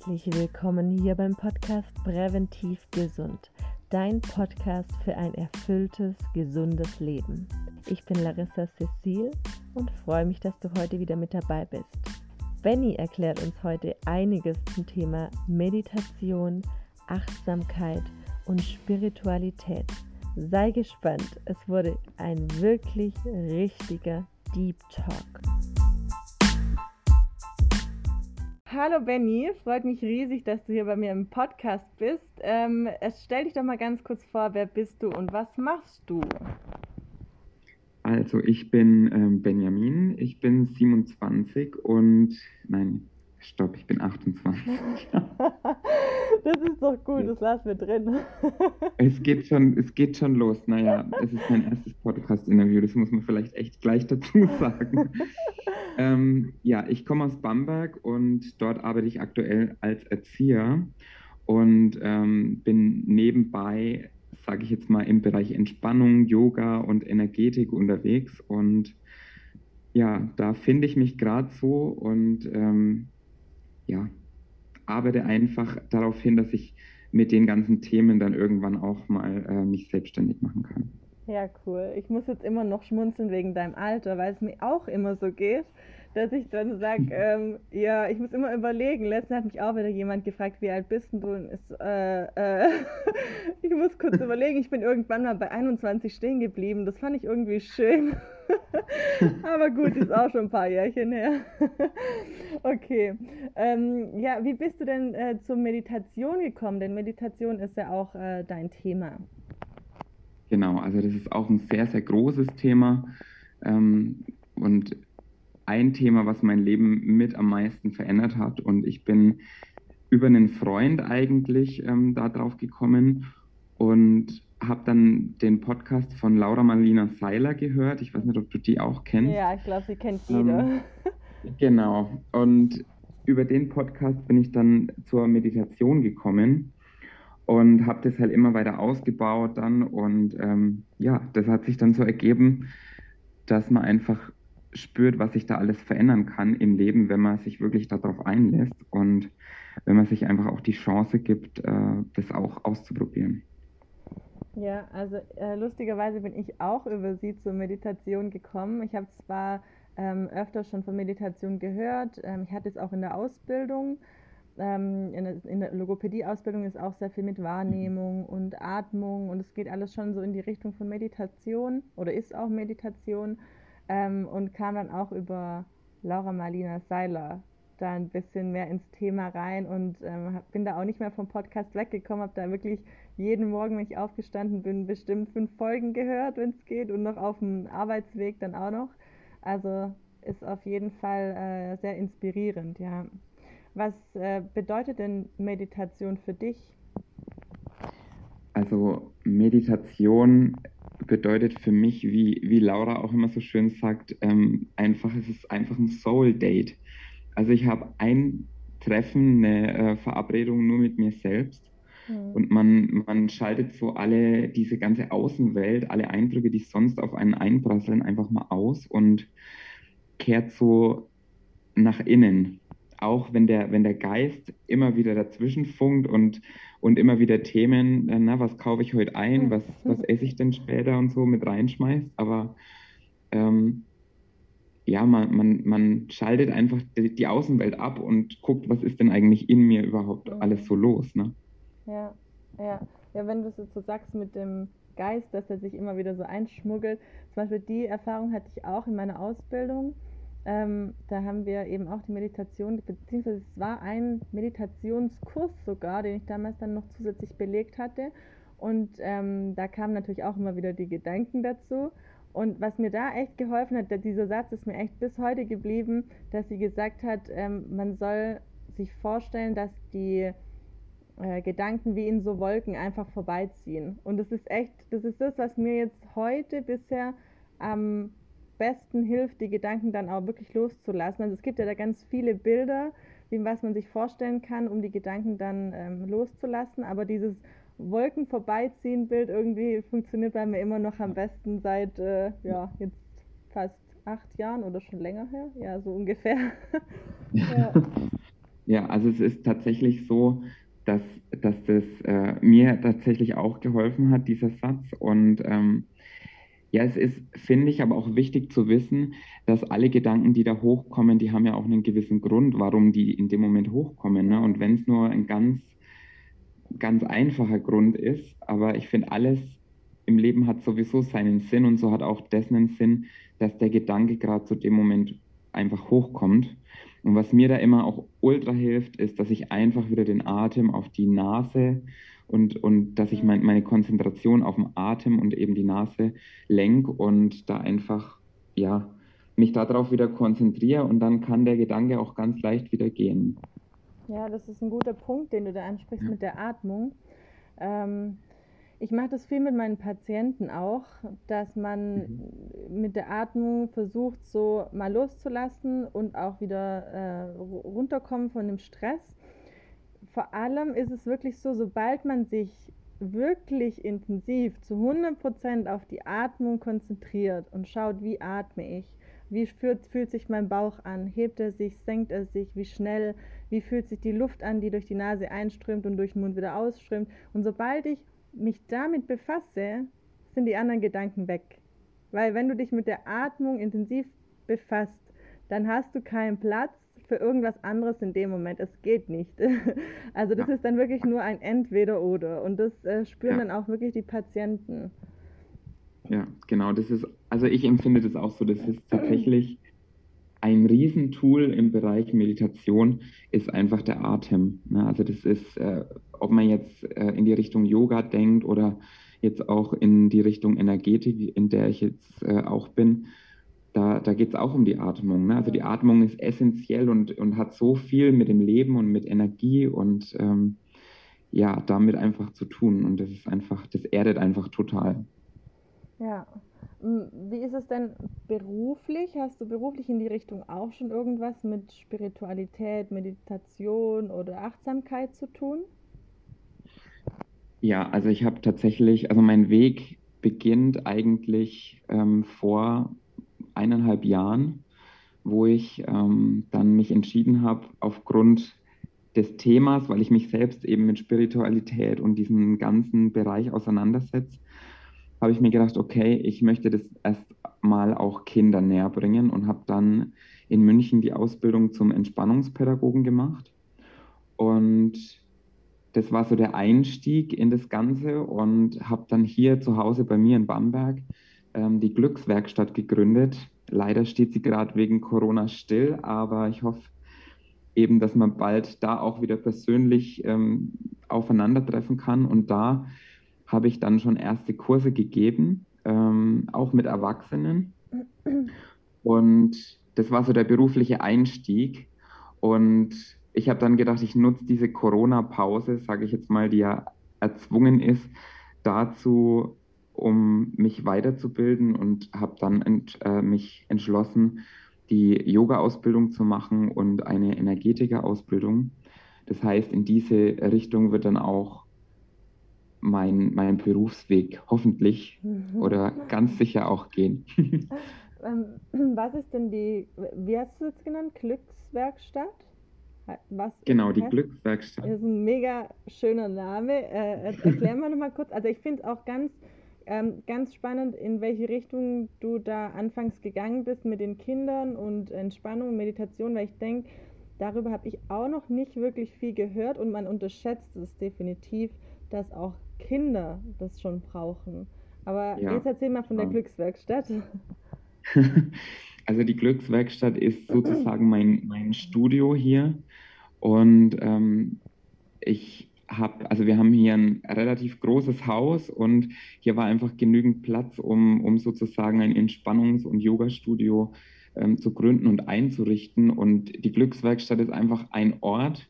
Herzlich willkommen hier beim Podcast Präventiv Gesund, dein Podcast für ein erfülltes, gesundes Leben. Ich bin Larissa Cecil und freue mich, dass du heute wieder mit dabei bist. Benny erklärt uns heute einiges zum Thema Meditation, Achtsamkeit und Spiritualität. Sei gespannt, es wurde ein wirklich richtiger Deep Talk. Hallo Benny, freut mich riesig, dass du hier bei mir im Podcast bist. Ähm, stell dich doch mal ganz kurz vor, wer bist du und was machst du? Also ich bin ähm, Benjamin, ich bin 27 und nein, stopp, ich bin 28. das ist doch gut, das lassen wir drin. es, geht schon, es geht schon los. Naja, es ist mein erstes Podcast-Interview, das muss man vielleicht echt gleich dazu sagen. Ähm, ja, ich komme aus Bamberg und dort arbeite ich aktuell als Erzieher und ähm, bin nebenbei, sage ich jetzt mal, im Bereich Entspannung, Yoga und Energetik unterwegs. Und ja, da finde ich mich gerade so und ähm, ja, arbeite einfach darauf hin, dass ich mit den ganzen Themen dann irgendwann auch mal äh, mich selbstständig machen kann. Ja, cool. Ich muss jetzt immer noch schmunzeln wegen deinem Alter, weil es mir auch immer so geht, dass ich dann sage, ähm, ja, ich muss immer überlegen. Letztens hat mich auch wieder jemand gefragt, wie alt bist du? Und ist, äh, äh, ich muss kurz überlegen. Ich bin irgendwann mal bei 21 stehen geblieben. Das fand ich irgendwie schön. Aber gut, ist auch schon ein paar Jährchen her. okay. Ähm, ja, wie bist du denn äh, zur Meditation gekommen? Denn Meditation ist ja auch äh, dein Thema. Genau, also das ist auch ein sehr, sehr großes Thema ähm, und ein Thema, was mein Leben mit am meisten verändert hat. Und ich bin über einen Freund eigentlich ähm, da drauf gekommen und habe dann den Podcast von Laura Marlina Seiler gehört. Ich weiß nicht, ob du die auch kennst. Ja, ich glaube, sie kennt jeder. Ähm, genau. Und über den Podcast bin ich dann zur Meditation gekommen und habe das halt immer weiter ausgebaut dann und ähm, ja, das hat sich dann so ergeben, dass man einfach spürt, was sich da alles verändern kann im Leben, wenn man sich wirklich darauf einlässt und wenn man sich einfach auch die Chance gibt, äh, das auch auszuprobieren. Ja, also äh, lustigerweise bin ich auch über sie zur Meditation gekommen. Ich habe zwar ähm, öfter schon von Meditation gehört, ähm, ich hatte es auch in der Ausbildung, ähm, in, der, in der Logopädie-Ausbildung ist auch sehr viel mit Wahrnehmung und Atmung und es geht alles schon so in die Richtung von Meditation oder ist auch Meditation ähm, und kam dann auch über Laura Marlina Seiler da ein bisschen mehr ins Thema rein und ähm, bin da auch nicht mehr vom Podcast weggekommen, habe da wirklich jeden Morgen, wenn ich aufgestanden bin, bestimmt fünf Folgen gehört, wenn es geht und noch auf dem Arbeitsweg dann auch noch. Also ist auf jeden Fall äh, sehr inspirierend, ja. Was äh, bedeutet denn Meditation für dich? Also Meditation bedeutet für mich, wie, wie Laura auch immer so schön sagt, ähm, einfach, es ist einfach ein Soul-Date. Also ich habe ein Treffen, eine äh, Verabredung nur mit mir selbst mhm. und man, man schaltet so alle, diese ganze Außenwelt, alle Eindrücke, die sonst auf einen einprasseln, einfach mal aus und kehrt so nach innen auch wenn der, wenn der Geist immer wieder dazwischen funkt und, und immer wieder Themen, äh, na, was kaufe ich heute ein, was, was esse ich denn später und so mit reinschmeißt. Aber ähm, ja, man, man, man schaltet einfach die, die, Außenwelt ab und guckt, was ist denn eigentlich in mir überhaupt alles so los. Ne? Ja, ja. Ja, wenn du es jetzt so sagst mit dem Geist, dass er sich immer wieder so einschmuggelt. Zum Beispiel die Erfahrung hatte ich auch in meiner Ausbildung ähm, da haben wir eben auch die Meditation, beziehungsweise es war ein Meditationskurs sogar, den ich damals dann noch zusätzlich belegt hatte. Und ähm, da kamen natürlich auch immer wieder die Gedanken dazu. Und was mir da echt geholfen hat, dieser Satz ist mir echt bis heute geblieben, dass sie gesagt hat, ähm, man soll sich vorstellen, dass die äh, Gedanken wie in so Wolken einfach vorbeiziehen. Und das ist echt, das ist das, was mir jetzt heute bisher am besten hilft, die Gedanken dann auch wirklich loszulassen. Also es gibt ja da ganz viele Bilder, wie was man sich vorstellen kann, um die Gedanken dann ähm, loszulassen. Aber dieses Wolken vorbeiziehen Bild irgendwie funktioniert bei mir immer noch am besten seit äh, ja jetzt fast acht Jahren oder schon länger her. Ja, so ungefähr. ja. Ja, also es ist tatsächlich so, dass, dass das äh, mir tatsächlich auch geholfen hat, dieser Satz. Und ähm, ja, es ist, finde ich, aber auch wichtig zu wissen, dass alle Gedanken, die da hochkommen, die haben ja auch einen gewissen Grund, warum die in dem Moment hochkommen. Ne? Und wenn es nur ein ganz, ganz einfacher Grund ist, aber ich finde, alles im Leben hat sowieso seinen Sinn und so hat auch dessen einen Sinn, dass der Gedanke gerade zu dem Moment einfach hochkommt. Und was mir da immer auch ultra hilft, ist, dass ich einfach wieder den Atem auf die Nase und, und dass ich mein, meine Konzentration auf den Atem und eben die Nase lenke und da einfach, ja, mich darauf wieder konzentriere und dann kann der Gedanke auch ganz leicht wieder gehen. Ja, das ist ein guter Punkt, den du da ansprichst ja. mit der Atmung. Ähm, ich mache das viel mit meinen Patienten auch, dass man mhm. mit der Atmung versucht, so mal loszulassen und auch wieder äh, runterkommen von dem Stress. Vor allem ist es wirklich so, sobald man sich wirklich intensiv zu 100% auf die Atmung konzentriert und schaut, wie atme ich, wie fühlt, fühlt sich mein Bauch an, hebt er sich, senkt er sich, wie schnell, wie fühlt sich die Luft an, die durch die Nase einströmt und durch den Mund wieder ausströmt. Und sobald ich mich damit befasse, sind die anderen Gedanken weg. Weil wenn du dich mit der Atmung intensiv befasst, dann hast du keinen Platz für irgendwas anderes in dem Moment. Es geht nicht. Also das ja. ist dann wirklich nur ein Entweder-Oder. Und das äh, spüren ja. dann auch wirklich die Patienten. Ja, genau. Das ist, also ich empfinde das auch so. Das ist tatsächlich ein Riesentool im Bereich Meditation, ist einfach der Atem. Ne? Also das ist, äh, ob man jetzt äh, in die Richtung Yoga denkt oder jetzt auch in die Richtung Energetik, in der ich jetzt äh, auch bin, da, da geht es auch um die Atmung. Ne? Also die Atmung ist essentiell und, und hat so viel mit dem Leben und mit Energie und ähm, ja, damit einfach zu tun. Und das ist einfach, das erdet einfach total. Ja. Wie ist es denn beruflich? Hast du beruflich in die Richtung auch schon irgendwas mit Spiritualität, Meditation oder Achtsamkeit zu tun? Ja, also ich habe tatsächlich, also mein Weg beginnt eigentlich ähm, vor eineinhalb Jahren, wo ich ähm, dann mich entschieden habe, aufgrund des Themas, weil ich mich selbst eben mit Spiritualität und diesem ganzen Bereich auseinandersetze, habe ich mir gedacht, okay, ich möchte das erst mal auch Kindern näher bringen und habe dann in München die Ausbildung zum Entspannungspädagogen gemacht. Und das war so der Einstieg in das Ganze und habe dann hier zu Hause bei mir in Bamberg ähm, die Glückswerkstatt gegründet. Leider steht sie gerade wegen Corona still, aber ich hoffe eben, dass man bald da auch wieder persönlich ähm, aufeinandertreffen kann. Und da habe ich dann schon erste Kurse gegeben, ähm, auch mit Erwachsenen. Und das war so der berufliche Einstieg. Und ich habe dann gedacht, ich nutze diese Corona-Pause, sage ich jetzt mal, die ja erzwungen ist, dazu, um mich weiterzubilden und habe dann ent, äh, mich entschlossen, die Yoga-Ausbildung zu machen und eine Energetiker-Ausbildung. Das heißt, in diese Richtung wird dann auch mein, mein Berufsweg hoffentlich mhm. oder ganz sicher auch gehen. Ähm, was ist denn die, wie hast du es genannt, Glückswerkstatt? Was genau, die heißt? Glückswerkstatt. Das ist ein mega schöner Name. Äh, erklären wir nochmal kurz. Also ich finde es auch ganz, ähm, ganz spannend, in welche Richtung du da anfangs gegangen bist mit den Kindern und Entspannung und Meditation, weil ich denke, darüber habe ich auch noch nicht wirklich viel gehört und man unterschätzt es definitiv, dass auch Kinder das schon brauchen. Aber ja. jetzt erzähl mal von der Glückswerkstatt. Also die Glückswerkstatt ist sozusagen mein, mein Studio hier. Und ähm, ich habe, also wir haben hier ein relativ großes Haus und hier war einfach genügend Platz, um, um sozusagen ein Entspannungs- und Yoga-Studio ähm, zu gründen und einzurichten. Und die Glückswerkstatt ist einfach ein Ort,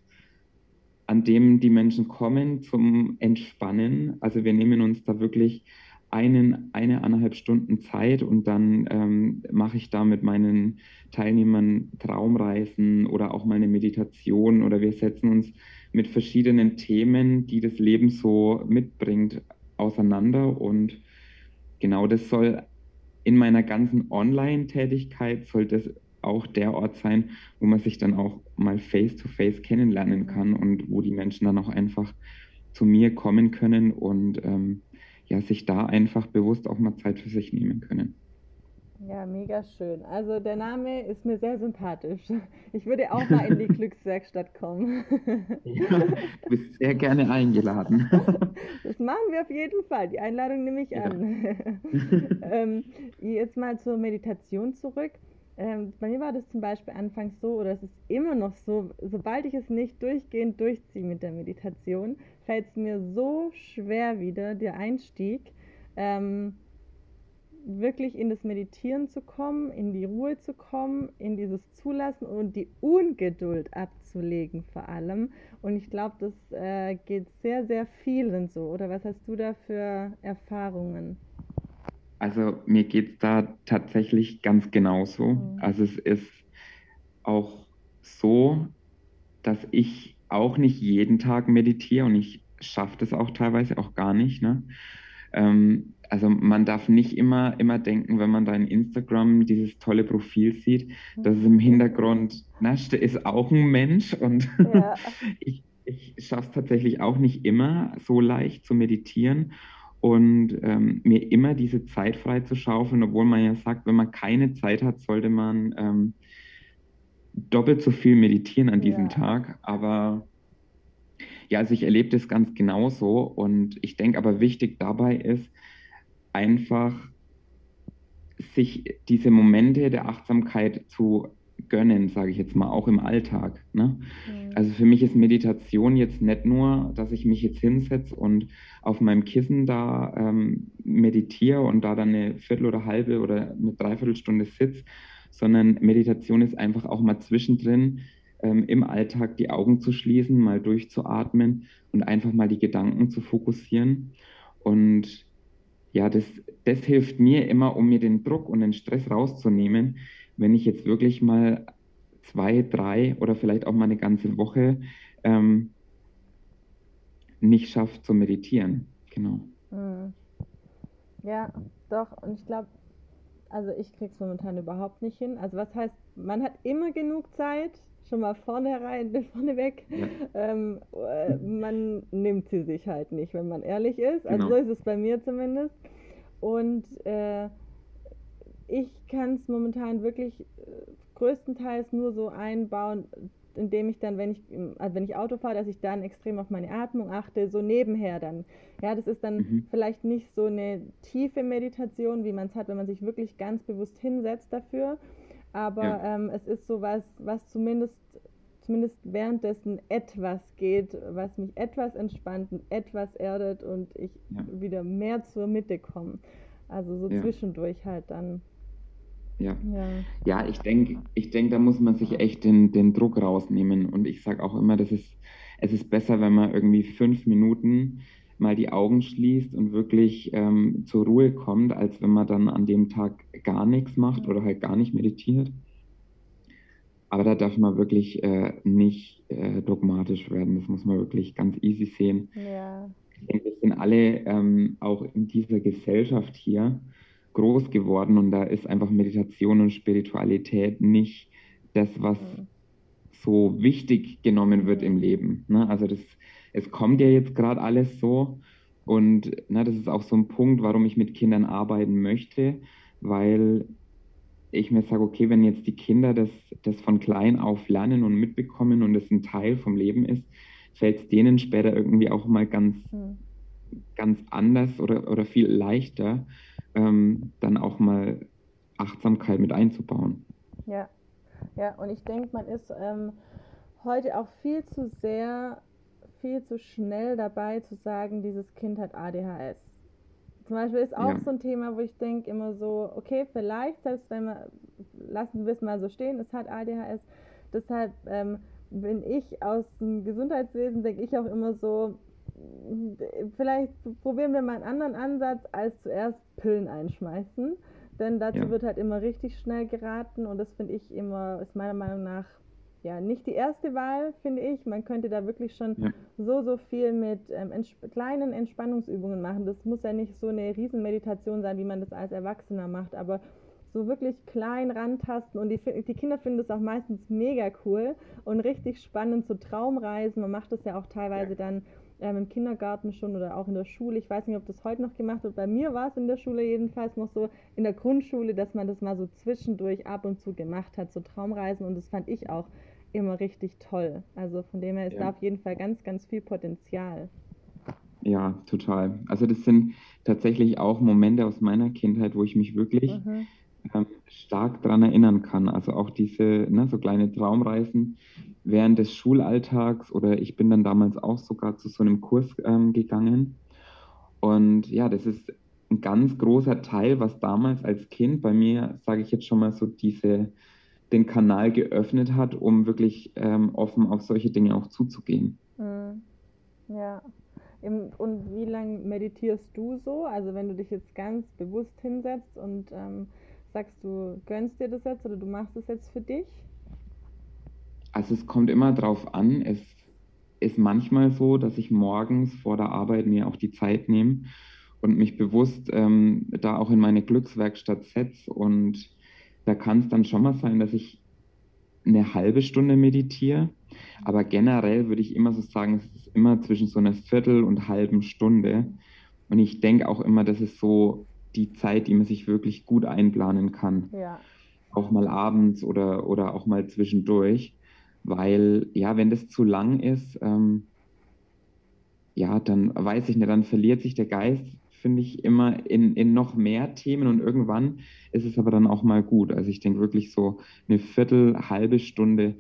an dem die Menschen kommen zum Entspannen. Also wir nehmen uns da wirklich einen, eine, eineinhalb Stunden Zeit und dann ähm, mache ich da mit meinen Teilnehmern Traumreisen oder auch mal eine Meditation oder wir setzen uns mit verschiedenen Themen, die das Leben so mitbringt, auseinander und genau das soll in meiner ganzen Online-Tätigkeit soll das auch der Ort sein, wo man sich dann auch mal face-to-face -face kennenlernen kann und wo die Menschen dann auch einfach zu mir kommen können und ähm, ja, sich da einfach bewusst auch mal Zeit für sich nehmen können. Ja, mega schön. Also der Name ist mir sehr sympathisch. Ich würde auch mal in die Glückswerkstatt kommen. Ja, du bist sehr gerne eingeladen. Das machen wir auf jeden Fall. Die Einladung nehme ich an. Ja. ähm, jetzt mal zur Meditation zurück. Ähm, bei mir war das zum Beispiel anfangs so, oder es ist immer noch so, sobald ich es nicht durchgehend durchziehe mit der Meditation, fällt es mir so schwer wieder, der Einstieg. Ähm, wirklich in das Meditieren zu kommen, in die Ruhe zu kommen, in dieses Zulassen und die Ungeduld abzulegen vor allem. Und ich glaube, das äh, geht sehr, sehr vielen so. Oder was hast du da für Erfahrungen? Also mir geht es da tatsächlich ganz genauso. Mhm. Also es ist auch so, dass ich auch nicht jeden Tag meditiere und ich schaffe das auch teilweise auch gar nicht. Ne? Ähm, also man darf nicht immer, immer denken, wenn man da in Instagram dieses tolle Profil sieht, dass es im Hintergrund, na, ist auch ein Mensch und ja. ich, ich schaffe es tatsächlich auch nicht immer so leicht zu meditieren und ähm, mir immer diese Zeit frei zu schaufeln, obwohl man ja sagt, wenn man keine Zeit hat, sollte man ähm, doppelt so viel meditieren an diesem ja. Tag. Aber ja, also ich erlebe das ganz genauso und ich denke aber wichtig dabei ist, einfach sich diese Momente der Achtsamkeit zu gönnen, sage ich jetzt mal, auch im Alltag. Ne? Mhm. Also für mich ist Meditation jetzt nicht nur, dass ich mich jetzt hinsetze und auf meinem Kissen da ähm, meditiere und da dann eine Viertel oder halbe oder eine Dreiviertelstunde sitze, sondern Meditation ist einfach auch mal zwischendrin ähm, im Alltag die Augen zu schließen, mal durchzuatmen und einfach mal die Gedanken zu fokussieren. Und ja, das, das hilft mir immer, um mir den Druck und den Stress rauszunehmen, wenn ich jetzt wirklich mal zwei, drei oder vielleicht auch mal eine ganze Woche ähm, nicht schaffe zu meditieren. Genau. Hm. Ja, doch. Und ich glaube, also ich kriege es momentan überhaupt nicht hin. Also was heißt, man hat immer genug Zeit, schon mal vorne rein, vorneweg. Ja. Ähm, äh, man nimmt sie sich halt nicht, wenn man ehrlich ist. Also genau. so ist es bei mir zumindest. Und äh, ich kann es momentan wirklich äh, größtenteils nur so einbauen, indem ich dann, wenn ich, also wenn ich Auto fahre, dass ich dann extrem auf meine Atmung achte, so nebenher dann. Ja, das ist dann mhm. vielleicht nicht so eine tiefe Meditation, wie man es hat, wenn man sich wirklich ganz bewusst hinsetzt dafür, aber ja. ähm, es ist so was, was zumindest, zumindest währenddessen etwas geht, was mich etwas entspannt und etwas erdet und ich ja. wieder mehr zur Mitte komme. Also so ja. zwischendurch halt dann. Ja, ja. ja ich denke, ich denk, da muss man sich echt den, den Druck rausnehmen. Und ich sage auch immer, das ist, es ist besser, wenn man irgendwie fünf Minuten mal die Augen schließt und wirklich ähm, zur Ruhe kommt, als wenn man dann an dem Tag gar nichts macht oder halt gar nicht meditiert. Aber da darf man wirklich äh, nicht äh, dogmatisch werden. Das muss man wirklich ganz easy sehen. Ja. Ich denke, wir sind alle ähm, auch in dieser Gesellschaft hier groß geworden und da ist einfach Meditation und Spiritualität nicht das, was mhm. so wichtig genommen wird im Leben. Ne? Also das es kommt ja jetzt gerade alles so. Und na, das ist auch so ein Punkt, warum ich mit Kindern arbeiten möchte, weil ich mir sage, okay, wenn jetzt die Kinder das, das von klein auf lernen und mitbekommen und es ein Teil vom Leben ist, fällt es denen später irgendwie auch mal ganz, mhm. ganz anders oder, oder viel leichter, ähm, dann auch mal Achtsamkeit mit einzubauen. Ja, ja, und ich denke, man ist ähm, heute auch viel zu sehr viel zu schnell dabei zu sagen, dieses Kind hat ADHS. Zum Beispiel ist auch ja. so ein Thema, wo ich denke immer so, okay, vielleicht, selbst wenn wir, lassen wir es mal so stehen, es hat ADHS. Deshalb ähm, bin ich aus dem Gesundheitswesen, denke ich auch immer so, vielleicht probieren wir mal einen anderen Ansatz, als zuerst Pillen einschmeißen. Denn dazu ja. wird halt immer richtig schnell geraten und das finde ich immer, ist meiner Meinung nach ja, nicht die erste Wahl, finde ich. Man könnte da wirklich schon ja. so, so viel mit ähm, ents kleinen Entspannungsübungen machen. Das muss ja nicht so eine Riesenmeditation sein, wie man das als Erwachsener macht, aber so wirklich klein rantasten und die, die Kinder finden es auch meistens mega cool und richtig spannend, so Traumreisen. Man macht das ja auch teilweise dann ähm, im Kindergarten schon oder auch in der Schule. Ich weiß nicht, ob das heute noch gemacht wird. Bei mir war es in der Schule jedenfalls noch so, in der Grundschule, dass man das mal so zwischendurch ab und zu gemacht hat, so Traumreisen. Und das fand ich auch immer richtig toll. Also von dem her ist ja. da auf jeden Fall ganz, ganz viel Potenzial. Ja, total. Also das sind tatsächlich auch Momente aus meiner Kindheit, wo ich mich wirklich mhm. ähm, stark daran erinnern kann. Also auch diese ne, so kleine Traumreisen während des Schulalltags oder ich bin dann damals auch sogar zu so einem Kurs ähm, gegangen. Und ja, das ist ein ganz großer Teil, was damals als Kind bei mir, sage ich jetzt schon mal so, diese, den Kanal geöffnet hat, um wirklich ähm, offen auf solche Dinge auch zuzugehen. Mhm. Ja. Und wie lange meditierst du so? Also wenn du dich jetzt ganz bewusst hinsetzt und ähm, sagst, du gönnst dir das jetzt oder du machst es jetzt für dich? Also es kommt immer drauf an. Es ist manchmal so, dass ich morgens vor der Arbeit mir auch die Zeit nehme und mich bewusst ähm, da auch in meine Glückswerkstatt setze. Und da kann es dann schon mal sein, dass ich eine halbe Stunde meditiere. Aber generell würde ich immer so sagen, es ist immer zwischen so einer Viertel und halben Stunde. Und ich denke auch immer, das ist so die Zeit, die man sich wirklich gut einplanen kann. Ja. Auch mal abends oder, oder auch mal zwischendurch. Weil, ja, wenn das zu lang ist, ähm, ja, dann weiß ich nicht, dann verliert sich der Geist, finde ich, immer in, in noch mehr Themen und irgendwann ist es aber dann auch mal gut. Also ich denke wirklich so eine Viertel, halbe Stunde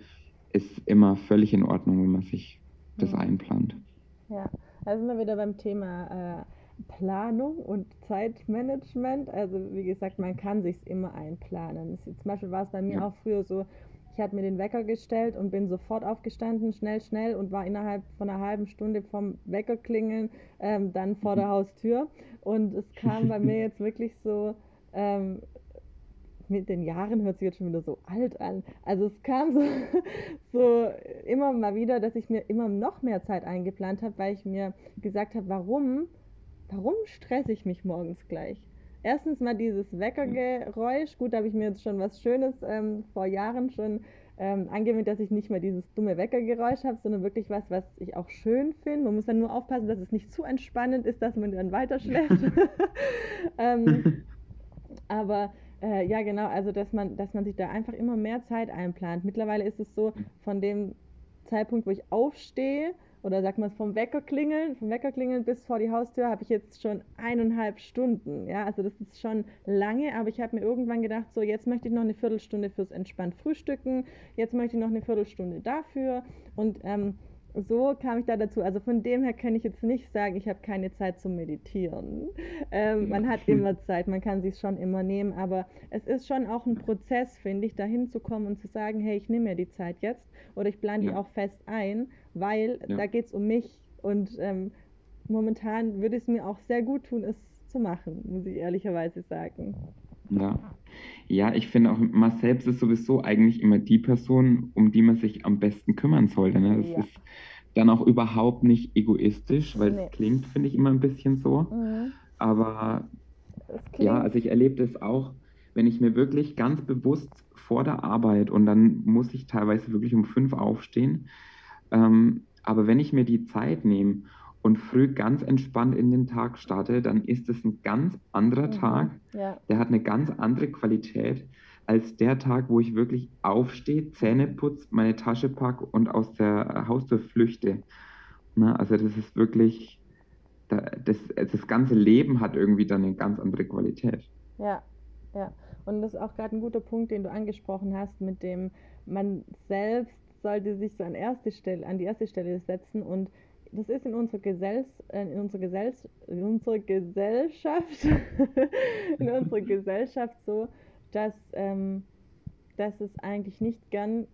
ist immer völlig in Ordnung, wenn man sich das einplant. Ja, also sind wir wieder beim Thema äh, Planung und Zeitmanagement. Also wie gesagt, man kann sich immer einplanen. Zum Beispiel war es bei mir ja. auch früher so, ich hatte mir den Wecker gestellt und bin sofort aufgestanden, schnell, schnell und war innerhalb von einer halben Stunde vom Wecker klingeln ähm, dann vor der Haustür. Und es kam bei mir jetzt wirklich so, ähm, mit den Jahren hört sich jetzt schon wieder so alt an. Also es kam so, so immer mal wieder, dass ich mir immer noch mehr Zeit eingeplant habe, weil ich mir gesagt habe, warum, warum stresse ich mich morgens gleich? Erstens mal dieses Weckergeräusch. Gut, da habe ich mir jetzt schon was Schönes ähm, vor Jahren schon ähm, angewöhnt, dass ich nicht mehr dieses dumme Weckergeräusch habe, sondern wirklich was, was ich auch schön finde. Man muss dann nur aufpassen, dass es nicht zu entspannend ist, dass man dann weiter schläft. ähm, aber äh, ja, genau, also dass man, dass man sich da einfach immer mehr Zeit einplant. Mittlerweile ist es so, von dem Zeitpunkt, wo ich aufstehe, oder sag mal vom Wecker klingeln, vom Wecker klingeln bis vor die Haustür habe ich jetzt schon eineinhalb Stunden. Ja, also das ist schon lange, aber ich habe mir irgendwann gedacht, so jetzt möchte ich noch eine Viertelstunde fürs entspannt Frühstücken, jetzt möchte ich noch eine Viertelstunde dafür und ähm, so kam ich da dazu. Also von dem her kann ich jetzt nicht sagen, ich habe keine Zeit zum Meditieren. Ähm, man hat immer Zeit, man kann sich schon immer nehmen, aber es ist schon auch ein Prozess, finde ich, dahin zu kommen und zu sagen, hey, ich nehme mir die Zeit jetzt oder ich plane die ja. auch fest ein, weil ja. da geht es um mich und ähm, momentan würde es mir auch sehr gut tun, es zu machen, muss ich ehrlicherweise sagen. Ja. Ja, ich finde auch, man selbst ist sowieso eigentlich immer die Person, um die man sich am besten kümmern sollte. Ne? Das ja. ist dann auch überhaupt nicht egoistisch, weil nee. es klingt, finde ich, immer ein bisschen so. Mhm. Aber ja, also ich erlebe das auch, wenn ich mir wirklich ganz bewusst vor der Arbeit und dann muss ich teilweise wirklich um fünf aufstehen. Ähm, aber wenn ich mir die Zeit nehme und früh ganz entspannt in den Tag starte, dann ist es ein ganz anderer mhm. Tag. Ja. Der hat eine ganz andere Qualität als der Tag, wo ich wirklich aufstehe, Zähne putze, meine Tasche packe und aus der Haustür flüchte. Na, also das ist wirklich, das, das ganze Leben hat irgendwie dann eine ganz andere Qualität. Ja, ja. Und das ist auch gerade ein guter Punkt, den du angesprochen hast, mit dem man selbst sollte sich so an erste Stelle, an die erste Stelle setzen und das ist in unserer, Gesell äh, in unserer, Gesell in unserer Gesellschaft, in unserer Gesellschaft so, dass, ähm, dass es eigentlich nicht gern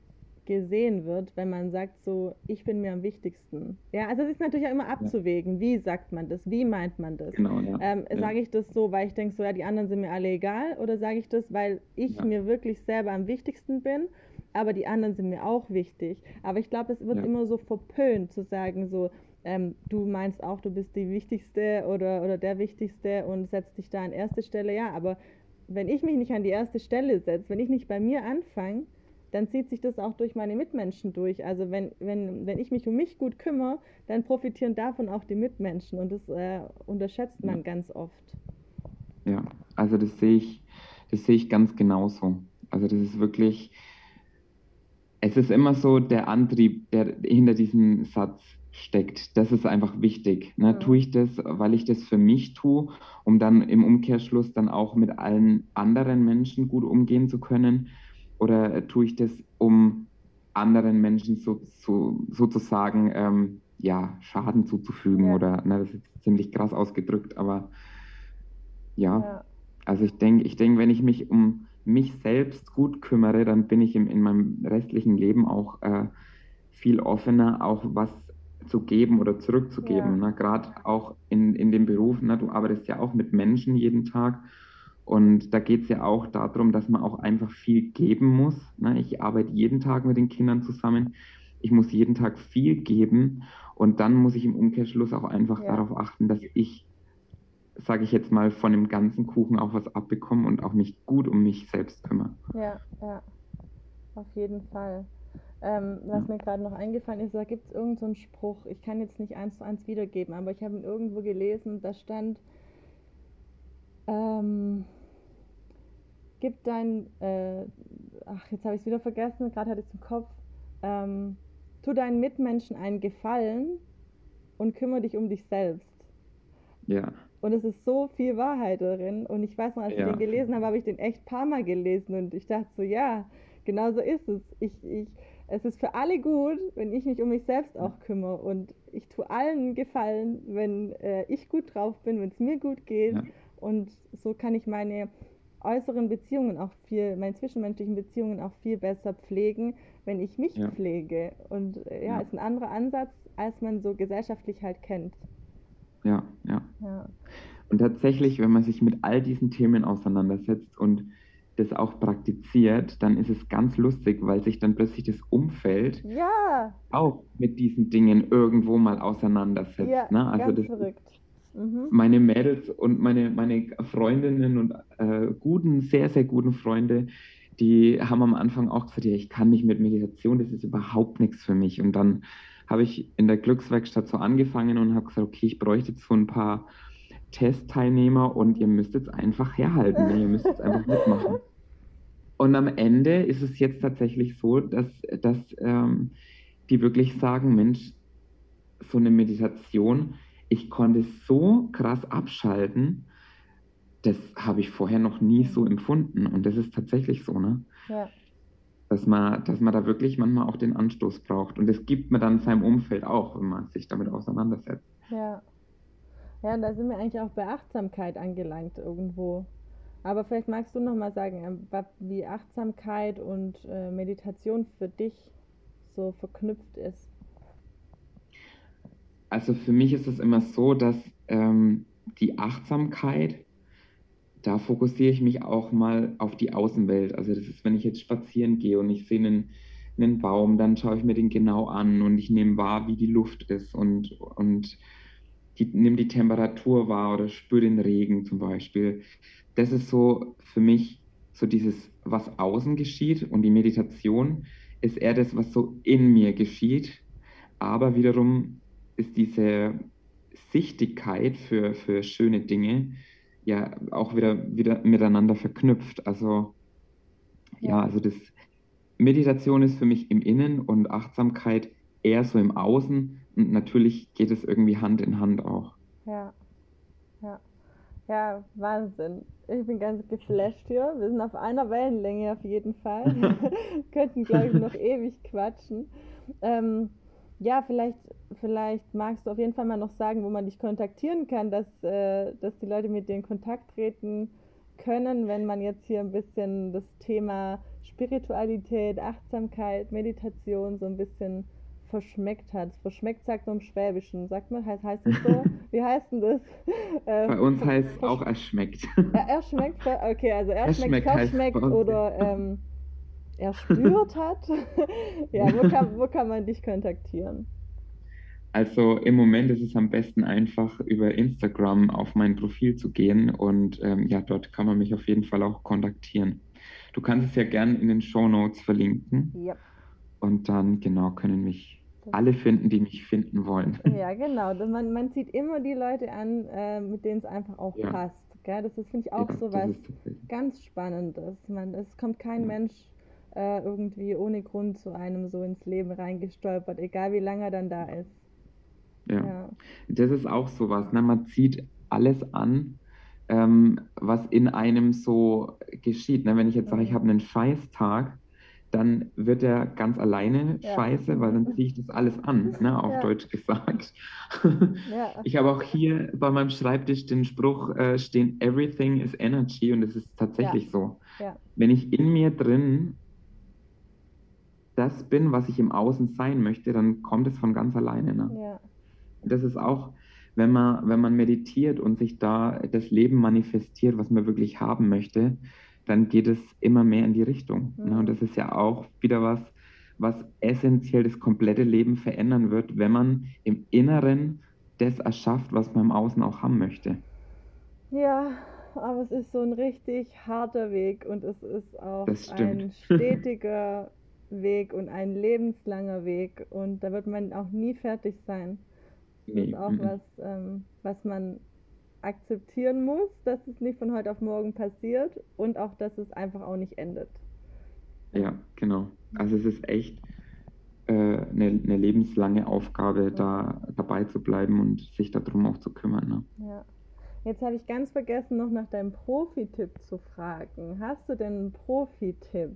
gesehen wird, wenn man sagt so, ich bin mir am wichtigsten. Ja, also es ist natürlich auch immer abzuwägen, wie sagt man das, wie meint man das. Genau, ja. Ähm, ja. Sage ich das so, weil ich denke so, ja, die anderen sind mir alle egal, oder sage ich das, weil ich ja. mir wirklich selber am wichtigsten bin aber die anderen sind mir auch wichtig. Aber ich glaube, es wird ja. immer so verpönt zu sagen, so, ähm, du meinst auch, du bist die Wichtigste oder, oder der Wichtigste und setzt dich da an erste Stelle. Ja, aber wenn ich mich nicht an die erste Stelle setze, wenn ich nicht bei mir anfange, dann zieht sich das auch durch meine Mitmenschen durch. Also wenn, wenn, wenn ich mich um mich gut kümmere, dann profitieren davon auch die Mitmenschen und das äh, unterschätzt man ja. ganz oft. Ja, also das sehe ich, das sehe ich ganz genauso. Also das ist wirklich, es ist immer so der Antrieb, der hinter diesem Satz steckt. Das ist einfach wichtig. Ne? Mhm. Tue ich das, weil ich das für mich tue, um dann im Umkehrschluss dann auch mit allen anderen Menschen gut umgehen zu können? Oder tue ich das, um anderen Menschen so, so, sozusagen ähm, ja, Schaden zuzufügen? Ja. Oder, ne, das ist ziemlich krass ausgedrückt, aber ja. ja. Also ich denke, ich denke, wenn ich mich um mich selbst gut kümmere, dann bin ich im, in meinem restlichen Leben auch äh, viel offener, auch was zu geben oder zurückzugeben. Ja. Ne? Gerade auch in, in dem Beruf, ne? du arbeitest ja auch mit Menschen jeden Tag und da geht es ja auch darum, dass man auch einfach viel geben muss. Ne? Ich arbeite jeden Tag mit den Kindern zusammen. Ich muss jeden Tag viel geben und dann muss ich im Umkehrschluss auch einfach ja. darauf achten, dass ich sage ich jetzt mal, von dem ganzen Kuchen auch was abbekommen und auch mich gut um mich selbst kümmere. Ja, ja, auf jeden Fall. Ähm, was ja. mir gerade noch eingefallen ist, da gibt es irgendeinen so Spruch, ich kann jetzt nicht eins zu eins wiedergeben, aber ich habe ihn irgendwo gelesen, da stand, ähm, gib dein, äh, ach, jetzt habe ich es wieder vergessen, gerade hatte ich es im Kopf, ähm, tu deinen Mitmenschen einen Gefallen und kümmere dich um dich selbst. Ja. Und es ist so viel Wahrheit darin. Und ich weiß noch, als ja. ich den gelesen habe, habe ich den echt ein paar Mal gelesen. Und ich dachte so, ja, genau so ist es. Ich, ich, es ist für alle gut, wenn ich mich um mich selbst auch kümmere. Und ich tue allen Gefallen, wenn äh, ich gut drauf bin, wenn es mir gut geht. Ja. Und so kann ich meine äußeren Beziehungen auch viel, meine zwischenmenschlichen Beziehungen auch viel besser pflegen, wenn ich mich ja. pflege. Und äh, ja, ja, ist ein anderer Ansatz, als man so gesellschaftlich halt kennt. Ja, ja, ja. Und tatsächlich, wenn man sich mit all diesen Themen auseinandersetzt und das auch praktiziert, dann ist es ganz lustig, weil sich dann plötzlich das Umfeld ja. auch mit diesen Dingen irgendwo mal auseinandersetzt. Ja, ne? Also ganz das verrückt. Mhm. Meine Mädels und meine, meine Freundinnen und äh, guten, sehr, sehr guten Freunde, die haben am Anfang auch gesagt, ja, ich kann mich mit Meditation, das ist überhaupt nichts für mich. Und dann habe ich in der Glückswerkstatt so angefangen und habe gesagt, okay, ich bräuchte jetzt so ein paar Testteilnehmer und ihr müsst jetzt einfach herhalten, ne? ihr müsst jetzt einfach mitmachen. Und am Ende ist es jetzt tatsächlich so, dass, dass ähm, die wirklich sagen, Mensch, so eine Meditation, ich konnte so krass abschalten, das habe ich vorher noch nie so empfunden. Und das ist tatsächlich so, ne? Ja dass man, dass man da wirklich manchmal auch den Anstoß braucht. Und das gibt man dann seinem Umfeld auch, wenn man sich damit auseinandersetzt. Ja. Ja, und da sind wir eigentlich auch bei Achtsamkeit angelangt irgendwo. Aber vielleicht magst du noch mal sagen, ähm, wie Achtsamkeit und äh, Meditation für dich so verknüpft ist. Also für mich ist es immer so, dass ähm, die Achtsamkeit da fokussiere ich mich auch mal auf die Außenwelt. Also das ist, wenn ich jetzt spazieren gehe und ich sehe einen, einen Baum, dann schaue ich mir den genau an und ich nehme wahr, wie die Luft ist und, und die, nehme die Temperatur wahr oder spüre den Regen zum Beispiel. Das ist so für mich so dieses, was außen geschieht und die Meditation ist eher das, was so in mir geschieht. Aber wiederum ist diese Sichtigkeit für, für schöne Dinge, ja auch wieder, wieder miteinander verknüpft. Also ja, also das Meditation ist für mich im Innen und Achtsamkeit eher so im Außen und natürlich geht es irgendwie Hand in Hand auch. Ja, ja, ja, Wahnsinn. Ich bin ganz geflasht hier. Wir sind auf einer Wellenlänge auf jeden Fall. Könnten, glaube ich, noch ewig quatschen. Ähm, ja, vielleicht, vielleicht magst du auf jeden Fall mal noch sagen, wo man dich kontaktieren kann, dass, äh, dass die Leute mit dir in Kontakt treten können, wenn man jetzt hier ein bisschen das Thema Spiritualität, Achtsamkeit, Meditation so ein bisschen verschmeckt hat. Verschmeckt sagt man im Schwäbischen. Sagt man, heißt, heißt das so? Wie heißt denn das? Äh, Bei uns heißt es auch erschmeckt. Ja, erschmeckt, okay, also erschmeckt, verschmeckt oder ähm, erspürt hat. ja, wo kann, wo kann man dich kontaktieren? Also im Moment ist es am besten einfach über Instagram auf mein Profil zu gehen und ähm, ja, dort kann man mich auf jeden Fall auch kontaktieren. Du kannst es ja gerne in den Show Notes verlinken. Ja. Und dann genau können mich alle finden, die mich finden wollen. Ja, genau. Man, man zieht immer die Leute an, äh, mit denen es einfach auch ja. passt. Gell? Das ist, finde ich, auch ja, so was ganz Spannendes. Man, es kommt kein ja. Mensch äh, irgendwie ohne Grund zu einem so ins Leben reingestolpert, egal wie lange er dann da ist. Ja. ja. Das ist auch sowas. Ne? Man zieht alles an, ähm, was in einem so geschieht. Ne? Wenn ich jetzt sage, ich mhm. habe einen Scheißtag, dann wird er ganz alleine ja. scheiße, weil dann ziehe ich das alles an, ne, auf ja. Deutsch gesagt. Ja. Ich habe auch hier bei meinem Schreibtisch den Spruch äh, stehen, Everything is Energy und es ist tatsächlich so. Wenn ich in mir drin das bin, was ich im Außen sein möchte, dann kommt es von ganz alleine. Ne? Das ist auch, wenn man, wenn man meditiert und sich da das Leben manifestiert, was man wirklich haben möchte, dann geht es immer mehr in die Richtung. Mhm. Ne? Und das ist ja auch wieder was, was essentiell das komplette Leben verändern wird, wenn man im Inneren das erschafft, was man im Außen auch haben möchte. Ja, aber es ist so ein richtig harter Weg und es ist auch ein stetiger Weg und ein lebenslanger Weg und da wird man auch nie fertig sein. Das ist auch mhm. was, ähm, was man akzeptieren muss, dass es nicht von heute auf morgen passiert und auch, dass es einfach auch nicht endet. Ja, genau. Also es ist echt äh, eine, eine, lebenslange Aufgabe, ja. da dabei zu bleiben und sich darum auch zu kümmern. Ne? Ja. Jetzt habe ich ganz vergessen, noch nach deinem Profi-Tipp zu fragen. Hast du denn einen Profi-Tipp?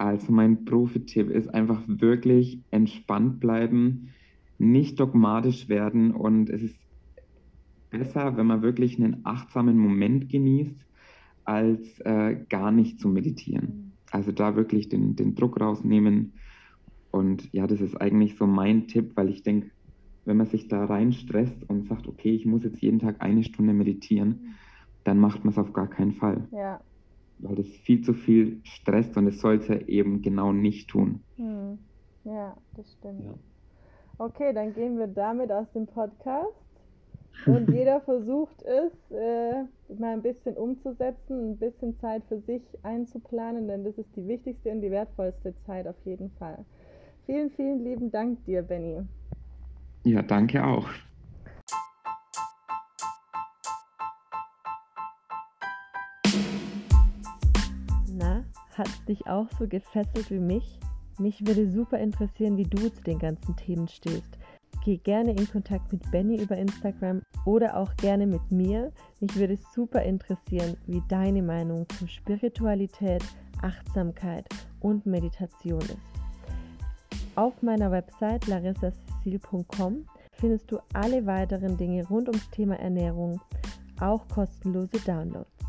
Also mein Profi-Tipp ist einfach wirklich entspannt bleiben, nicht dogmatisch werden und es ist besser, wenn man wirklich einen achtsamen Moment genießt, als äh, gar nicht zu meditieren. Also da wirklich den, den Druck rausnehmen. Und ja, das ist eigentlich so mein Tipp, weil ich denke, wenn man sich da rein stresst und sagt, okay, ich muss jetzt jeden Tag eine Stunde meditieren, dann macht man es auf gar keinen Fall. Ja. Weil das viel zu viel stresst und es sollte eben genau nicht tun. Hm. Ja, das stimmt. Ja. Okay, dann gehen wir damit aus dem Podcast. Und jeder versucht es, äh, mal ein bisschen umzusetzen, ein bisschen Zeit für sich einzuplanen, denn das ist die wichtigste und die wertvollste Zeit auf jeden Fall. Vielen, vielen lieben Dank dir, Benny. Ja, danke auch. Hat es dich auch so gefesselt wie mich? Mich würde super interessieren, wie du zu den ganzen Themen stehst. Geh gerne in Kontakt mit Benny über Instagram oder auch gerne mit mir. Mich würde super interessieren, wie deine Meinung zu Spiritualität, Achtsamkeit und Meditation ist. Auf meiner Website larissacecil.com findest du alle weiteren Dinge rund ums Thema Ernährung, auch kostenlose Downloads.